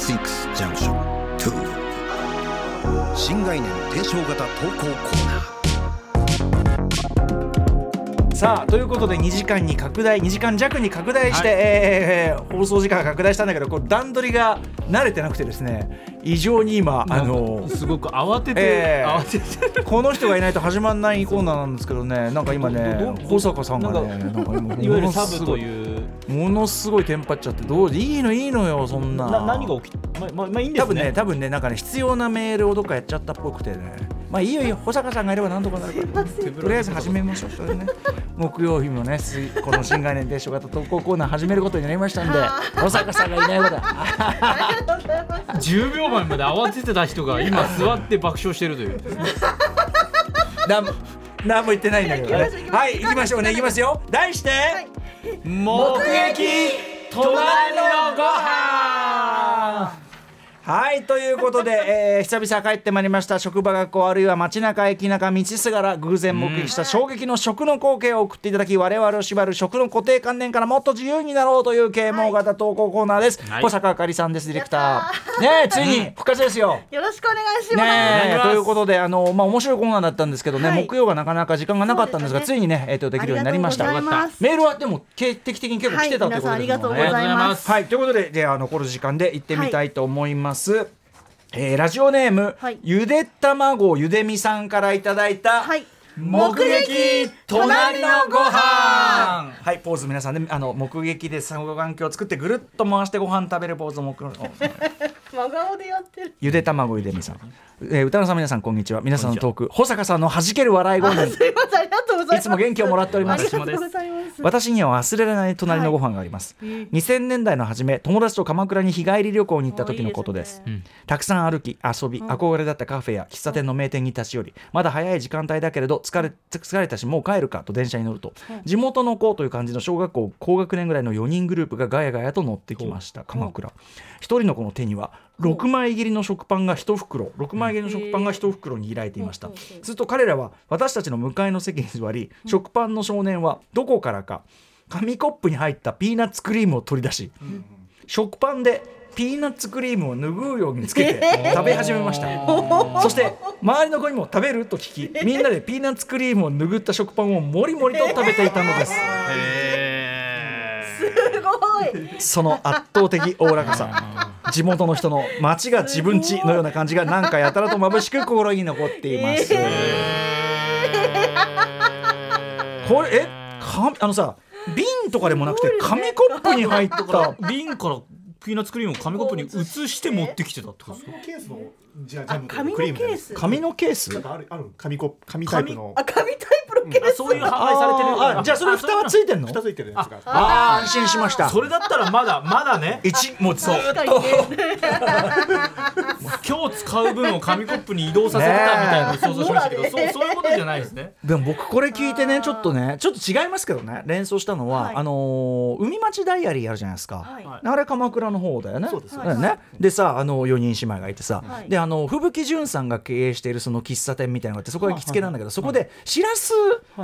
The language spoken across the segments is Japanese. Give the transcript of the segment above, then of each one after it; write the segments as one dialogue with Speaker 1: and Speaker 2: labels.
Speaker 1: 36ジャンクション2新概念提唱型投稿コーナー。
Speaker 2: さあということで2時間に拡大2時間弱に拡大して、えー放送時間が拡大したんだけどこう段取りが慣れてなくてですね異常に今あの
Speaker 3: すごく慌てて、
Speaker 2: えー
Speaker 3: 慌てて
Speaker 2: この人がいないと始まらないコーナーなんですけどねなんか今
Speaker 3: ど
Speaker 2: ね
Speaker 3: ど
Speaker 2: 保坂さんがね
Speaker 3: な
Speaker 2: なんか今
Speaker 3: いわゆるサブという
Speaker 2: ものすごいテンパっちゃってどういいのいいのよそんな。
Speaker 3: な何が起きまあまあまあいいんです
Speaker 2: 多分ね
Speaker 3: ね
Speaker 2: 多分ねなんかね必要なメールをどっかやっちゃったっぽくてね。まあいいよいいよ 保坂さんがいればなんとかなるから。とりあえず始めましょう。それね。木曜日もねすこの新概念提唱型投稿コーナー始めることになりましたんで保坂さんがいないこと。は
Speaker 3: 10秒前まで慌ててた人が今座って爆笑してるという。
Speaker 2: なん何も言ってないんだけどね。はい行きましょう。ね行きますよ。題して、
Speaker 3: 目撃隣のご飯
Speaker 2: はいということで、えー久々帰ってまいりました。職場学校あるいは街中駅中道すがら偶然目撃した衝撃の食の光景を送っていただき我々を縛る食の固定観念からもっと自由になろうという啓蒙型投稿コーナーです、
Speaker 3: はい。
Speaker 2: 小坂あかりさんですディレクター。ねえついに復活ですよ。
Speaker 4: よろしくお願いします。
Speaker 2: ねということであの、まあ、面白いコーナーだったんですけどね、
Speaker 4: はい。
Speaker 2: 木曜がなかなか時間がなかったんですが
Speaker 4: ね。
Speaker 2: ついにね、えー、とできるようになりました。メールはでも定期的に結構来てたってことですね、
Speaker 4: はいありがとうございます。
Speaker 2: はい、ということで、じゃあ残る時間で行ってみたいと思います。えーラジオネーム、
Speaker 4: はい。
Speaker 2: ゆで卵ゆでみさんからいただいた、
Speaker 4: はい。
Speaker 2: 目撃隣のご飯。
Speaker 3: 飯
Speaker 2: はいポーズ皆さんねあの目撃で双眼鏡を作ってぐるっと回してご飯食べるポーズを目
Speaker 4: 真顔でやってる。
Speaker 2: ゆで卵ゆでみさん、えー、歌野さん皆さんこんにちは。皆さんのトーク。保坂さんの弾ける笑い声に。
Speaker 4: すいません、ありがとうございます。
Speaker 2: いつも元気をもらっております。
Speaker 4: ありがとうございます。
Speaker 2: 私には忘れられない隣のご飯があります、2000年代の初め友達と鎌倉に日帰り旅行に行った時のことです。
Speaker 4: あいい
Speaker 2: たくさん歩き遊び、憧れだったカフェや喫茶店の名店に立ち寄りまだ早い時間帯だけれど疲れ疲れたしもう帰るかと電車に乗ると、地元の子という感じの小学校高学年ぐらいの4人グループがガヤガヤと乗ってきました鎌倉。一人の子の手には6枚切りの食パンが1袋。6枚切りの食パンが1袋に開いていました。すると彼らは私たちの向かいの席に座り食パンの少年はどこからか紙コップに入ったピーナッツクリームを取り出し、食パンでピーナッツクリームを拭うようにつけて食べ始めました、そして周りの子にも食べると聞きみんなでピーナッツクリームを拭った食パンをもりもりと食べていたのです。
Speaker 4: すごい。
Speaker 2: その圧倒的おおらかさ地元の人の街が自分家のような感じがなんかやたらと眩しく心に残っています、これえかあのさ瓶とかでもなくて紙コップに入った。
Speaker 3: 瓶からピーナッツクリームを紙コップに移して持ってきてたってことですか？
Speaker 5: ケースのジャジャムと
Speaker 4: 紙の
Speaker 5: クリーム
Speaker 4: ケース？
Speaker 2: 紙のケース？
Speaker 5: なんかあるある紙コップ紙タイプの。
Speaker 4: あ、紙タイプのケース。
Speaker 3: あそういう販売されてる
Speaker 2: あーじゃあそれ蓋はついてんの？
Speaker 5: 蓋ついてるやつが。
Speaker 2: あー安心しました。
Speaker 3: それだったらまだまだね。
Speaker 2: 一もうそう。
Speaker 3: 今日使う分を紙コップに移動させてたみたいな想像しましたけど、
Speaker 4: ね。
Speaker 3: そうそういうことじゃないですね。
Speaker 2: でも僕これ聞いてねちょっとねちょっと違いますけどね連想したのは、
Speaker 4: はい。
Speaker 2: あのー海町ダイアリーあるじゃないですか、
Speaker 4: はい。
Speaker 2: あれ鎌倉の方だよね。
Speaker 5: そうです。
Speaker 2: ね。でさあの4人姉妹がいてさ、
Speaker 4: はい。
Speaker 2: であの吹雪純さんが経営しているその喫茶店みたいなのがあってそこが行きつけなんだけど、そこでしらす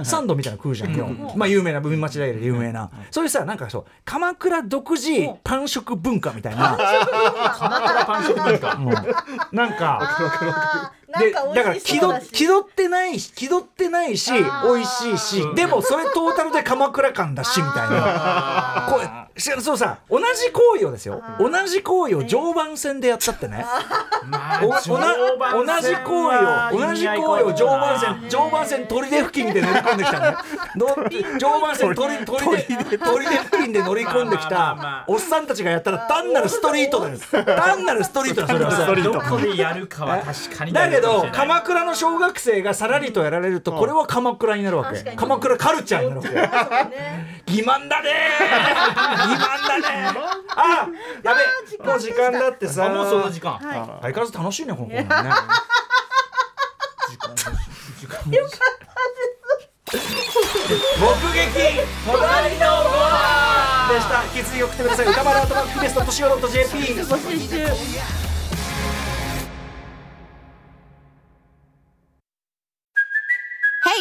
Speaker 2: サンドみたいなの食うじゃんよ、まあ有名な海町ダイアリーで有名な、そういうさなんかそう鎌倉独自パン食文化みたいな、
Speaker 3: 鎌倉パン食文化。
Speaker 2: なんかでだから気取。気取ってないし気取ってないし美味しいしでもそれトータルで鎌倉感だしみたいな。こうしそうさ同じ行為をですよ。同じ行為を常磐線でやったってね。
Speaker 3: まあ
Speaker 2: おおな
Speaker 3: 常磐
Speaker 2: 同じ
Speaker 3: 線
Speaker 2: 行
Speaker 3: は
Speaker 2: 為を同じ行為を常磐線常磐線砦付近で乗り込んできたね。の常磐線砦砦砦付近で乗り込んできた
Speaker 3: あ
Speaker 2: おっさんたちがやったら単なるストリートです。単なるストリートだそれは。さ
Speaker 3: どこでやるかは確かに
Speaker 2: だけど鎌
Speaker 3: 倉
Speaker 2: 倉の小学生がさらりとやられるとこれは鎌倉になるわけ。鎌倉カルチャーになるわけ。欺瞞だねー。欺瞞だねー。あやべもう時間だってさ。
Speaker 3: もうそんな時間、
Speaker 4: はい。
Speaker 2: 相変わらず楽しいねこのコーナーね目撃。隣のご飯。でした。引き続き送ってください。歌丸アートバックゲストとしおろと JP